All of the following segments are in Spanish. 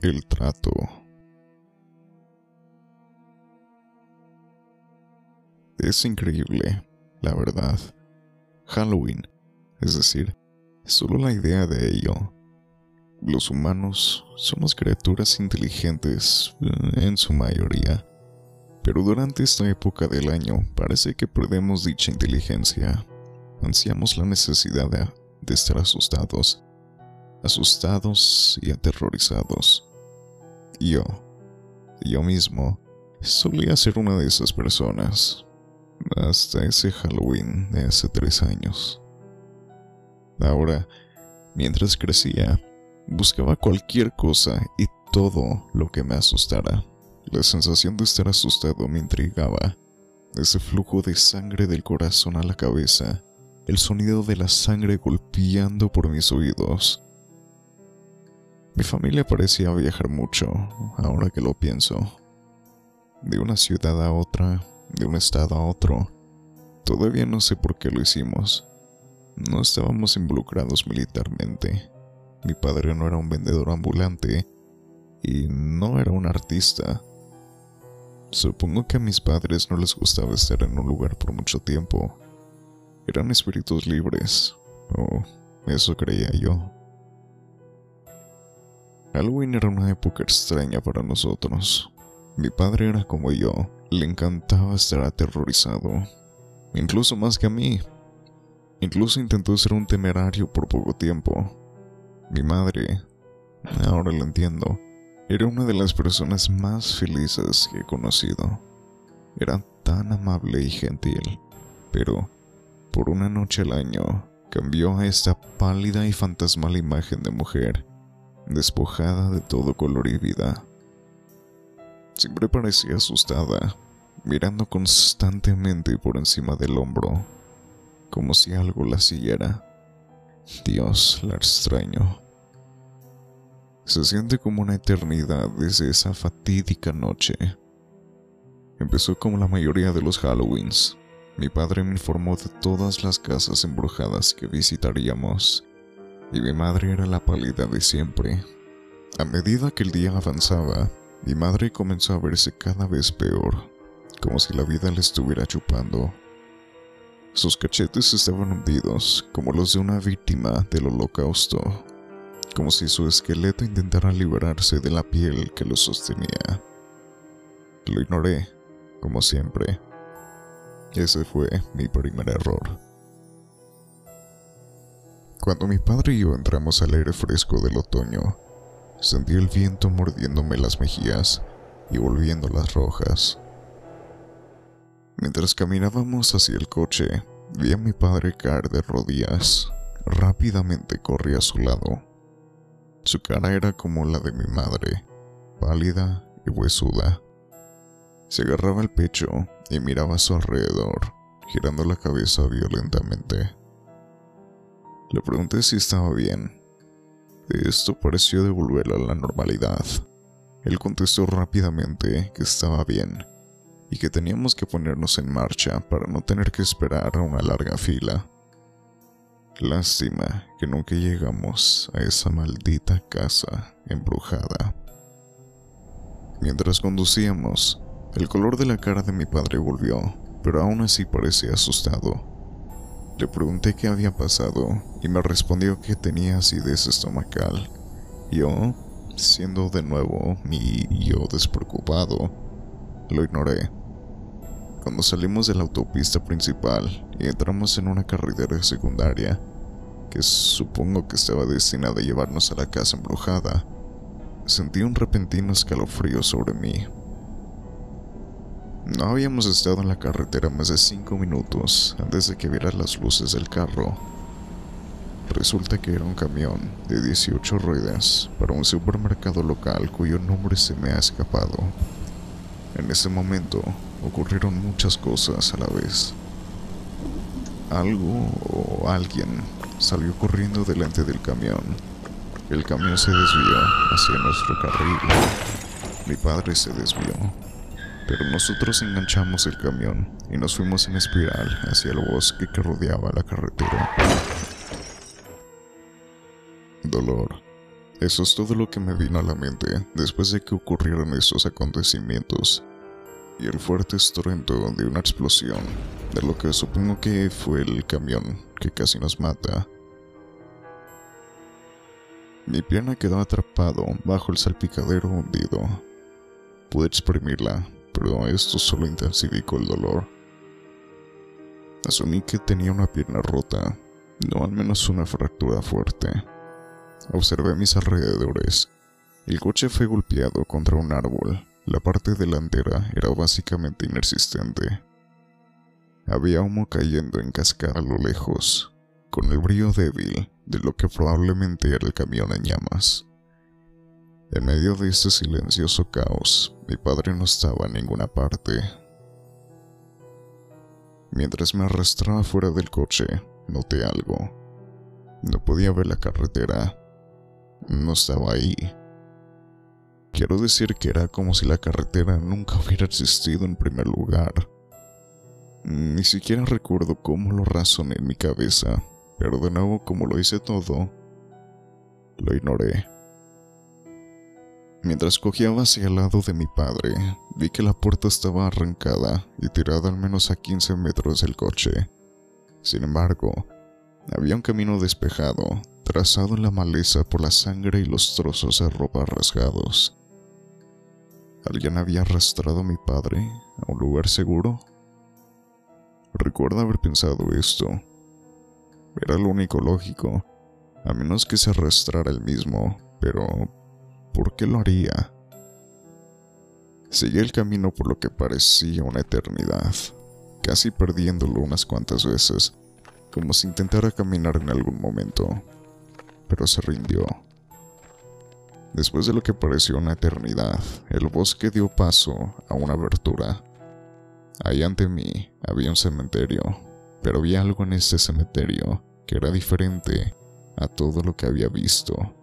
El trato. Es increíble, la verdad. Halloween, es decir, solo la idea de ello. Los humanos somos criaturas inteligentes eh, en su mayoría, pero durante esta época del año parece que perdemos dicha inteligencia. Ansiamos la necesidad de, de estar asustados, asustados y aterrorizados. Yo, yo mismo, solía ser una de esas personas, hasta ese Halloween de hace tres años. Ahora, mientras crecía, buscaba cualquier cosa y todo lo que me asustara. La sensación de estar asustado me intrigaba. Ese flujo de sangre del corazón a la cabeza, el sonido de la sangre golpeando por mis oídos, mi familia parecía viajar mucho, ahora que lo pienso. De una ciudad a otra, de un estado a otro. Todavía no sé por qué lo hicimos. No estábamos involucrados militarmente. Mi padre no era un vendedor ambulante y no era un artista. Supongo que a mis padres no les gustaba estar en un lugar por mucho tiempo. Eran espíritus libres, o eso creía yo. Halloween era una época extraña para nosotros. Mi padre era como yo, le encantaba estar aterrorizado, incluso más que a mí. Incluso intentó ser un temerario por poco tiempo. Mi madre, ahora lo entiendo, era una de las personas más felices que he conocido. Era tan amable y gentil, pero por una noche al año cambió a esta pálida y fantasmal imagen de mujer despojada de todo color y vida. Siempre parecía asustada, mirando constantemente por encima del hombro, como si algo la siguiera. Dios, la extraño. Se siente como una eternidad desde esa fatídica noche. Empezó como la mayoría de los Halloweens. Mi padre me informó de todas las casas embrujadas que visitaríamos y mi madre era la pálida de siempre. A medida que el día avanzaba, mi madre comenzó a verse cada vez peor, como si la vida le estuviera chupando. Sus cachetes estaban hundidos como los de una víctima del holocausto, como si su esqueleto intentara liberarse de la piel que lo sostenía. Lo ignoré, como siempre. Ese fue mi primer error. Cuando mi padre y yo entramos al aire fresco del otoño, sentí el viento mordiéndome las mejillas y volviéndolas rojas. Mientras caminábamos hacia el coche, vi a mi padre caer de rodillas. Rápidamente corrí a su lado. Su cara era como la de mi madre, pálida y huesuda. Se agarraba el pecho y miraba a su alrededor, girando la cabeza violentamente. Le pregunté si estaba bien. Esto pareció devolverla a la normalidad. Él contestó rápidamente que estaba bien y que teníamos que ponernos en marcha para no tener que esperar a una larga fila. Lástima que nunca llegamos a esa maldita casa embrujada. Mientras conducíamos, el color de la cara de mi padre volvió, pero aún así parecía asustado. Le pregunté qué había pasado y me respondió que tenía acidez estomacal. Yo, siendo de nuevo mi yo despreocupado, lo ignoré. Cuando salimos de la autopista principal y entramos en una carretera secundaria, que supongo que estaba destinada a llevarnos a la casa embrujada, sentí un repentino escalofrío sobre mí. No habíamos estado en la carretera más de cinco minutos antes de que viera las luces del carro. Resulta que era un camión de 18 ruedas para un supermercado local cuyo nombre se me ha escapado. En ese momento ocurrieron muchas cosas a la vez. Algo o alguien salió corriendo delante del camión. El camión se desvió hacia nuestro carril. Mi padre se desvió pero nosotros enganchamos el camión y nos fuimos en espiral hacia el bosque que rodeaba la carretera. Dolor, Eso es todo lo que me vino a la mente después de que ocurrieron estos acontecimientos y el fuerte estruendo de una explosión, de lo que supongo que fue el camión que casi nos mata. Mi pierna quedó atrapado bajo el salpicadero hundido. Pude exprimirla, pero esto solo intensificó el dolor. Asumí que tenía una pierna rota, no al menos una fractura fuerte. Observé mis alrededores. El coche fue golpeado contra un árbol. La parte delantera era básicamente inexistente. Había humo cayendo en cascada a lo lejos, con el brillo débil de lo que probablemente era el camión en llamas. En medio de este silencioso caos, mi padre no estaba en ninguna parte. Mientras me arrastraba fuera del coche, noté algo. No podía ver la carretera. No estaba ahí. Quiero decir que era como si la carretera nunca hubiera existido en primer lugar. Ni siquiera recuerdo cómo lo razoné en mi cabeza, pero de nuevo como lo hice todo, lo ignoré. Mientras cogía hacia el lado de mi padre, vi que la puerta estaba arrancada y tirada al menos a 15 metros del coche. Sin embargo, había un camino despejado, trazado en la maleza por la sangre y los trozos de ropa rasgados. ¿Alguien había arrastrado a mi padre a un lugar seguro? Recuerdo haber pensado esto. Era lo único lógico, a menos que se arrastrara el mismo, pero ¿por qué lo haría? Seguí el camino por lo que parecía una eternidad, casi perdiéndolo unas cuantas veces, como si intentara caminar en algún momento, pero se rindió. Después de lo que pareció una eternidad, el bosque dio paso a una abertura. Ahí ante mí había un cementerio, pero había algo en este cementerio que era diferente a todo lo que había visto.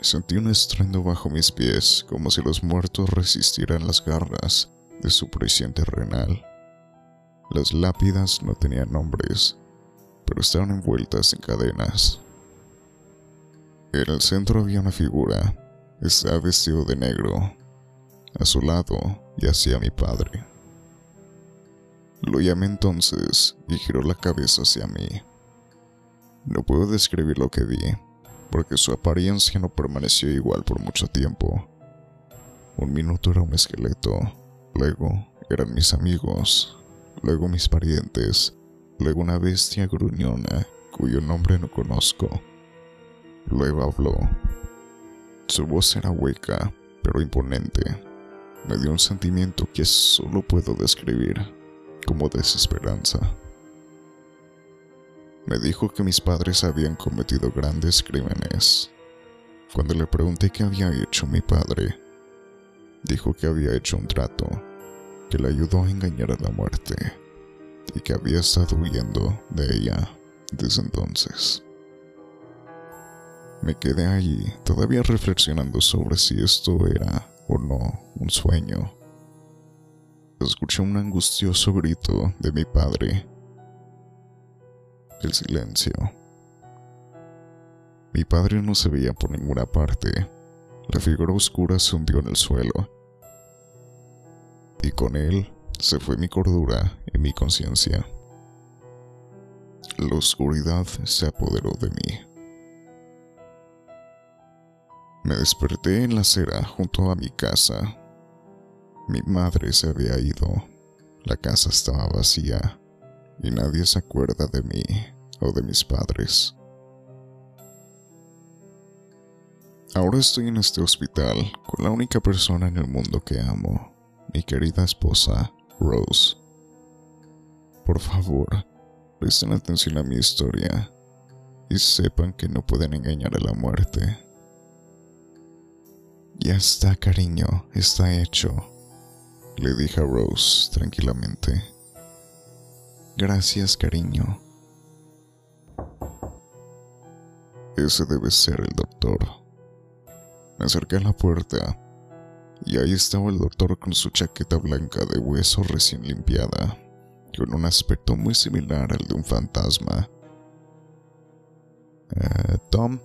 Sentí un estruendo bajo mis pies, como si los muertos resistieran las garras de su prisión terrenal. Las lápidas no tenían nombres, pero estaban envueltas en cadenas. En el centro había una figura. Estaba vestido de negro. A su lado yacía mi padre. Lo llamé entonces y giró la cabeza hacia mí. No puedo describir lo que vi, porque su apariencia no permaneció igual por mucho tiempo. Un minuto era un esqueleto, luego eran mis amigos, luego mis parientes, luego una bestia gruñona cuyo nombre no conozco. Luego habló. Su voz era hueca, pero imponente. Me dio un sentimiento que solo puedo describir como desesperanza. Me dijo que mis padres habían cometido grandes crímenes. Cuando le pregunté qué había hecho mi padre, dijo que había hecho un trato que le ayudó a engañar a la muerte y que había estado huyendo de ella desde entonces. Me quedé allí, todavía reflexionando sobre si esto era o no un sueño. Escuché un angustioso grito de mi padre. El silencio. Mi padre no se veía por ninguna parte. La figura oscura se hundió en el suelo. Y con él se fue mi cordura y mi conciencia. La oscuridad se apoderó de mí. Me desperté en la acera junto a mi casa. Mi madre se había ido. La casa estaba vacía y nadie se acuerda de mí o de mis padres. Ahora estoy en este hospital con la única persona en el mundo que amo, mi querida esposa, Rose. Por favor, presten atención a mi historia y sepan que no pueden engañar a la muerte. Ya está, cariño, está hecho, le dije a Rose tranquilamente. Gracias, cariño. Ese debe ser el doctor. Me acerqué a la puerta y ahí estaba el doctor con su chaqueta blanca de hueso recién limpiada, con un aspecto muy similar al de un fantasma. Eh, Tom,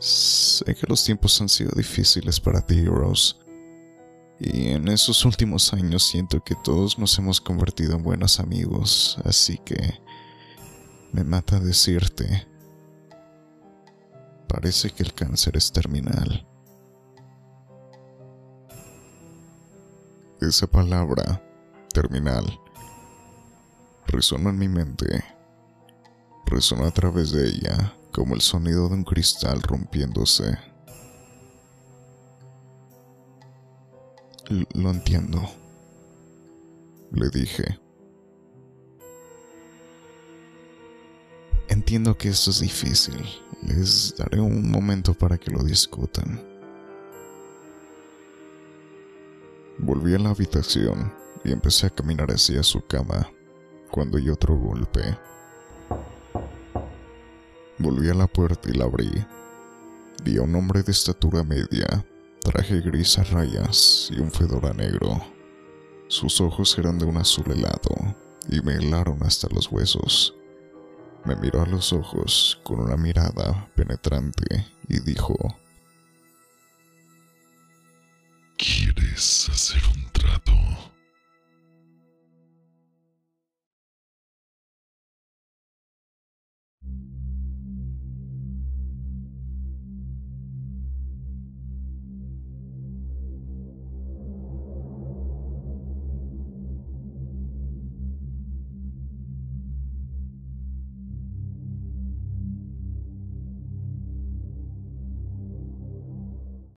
Sé que los tiempos han sido difíciles para ti, Rose. Y en esos últimos años siento que todos nos hemos convertido en buenos amigos, así que me mata decirte. Parece que el cáncer es terminal. Esa palabra, terminal, resonó en mi mente. Resonó a través de ella como el sonido de un cristal rompiéndose. Lo entiendo, le dije. Entiendo que esto es difícil. Les daré un momento para que lo discutan. Volví a la habitación y empecé a caminar hacia su cama cuando oí otro golpe. Volví a la puerta y la abrí. Vi a un hombre de estatura media, Traje gris a rayas y un fedora negro. Sus ojos eran de un azul helado y me helaron hasta los huesos. Me miró a los ojos con una mirada penetrante y dijo, ¿Quieres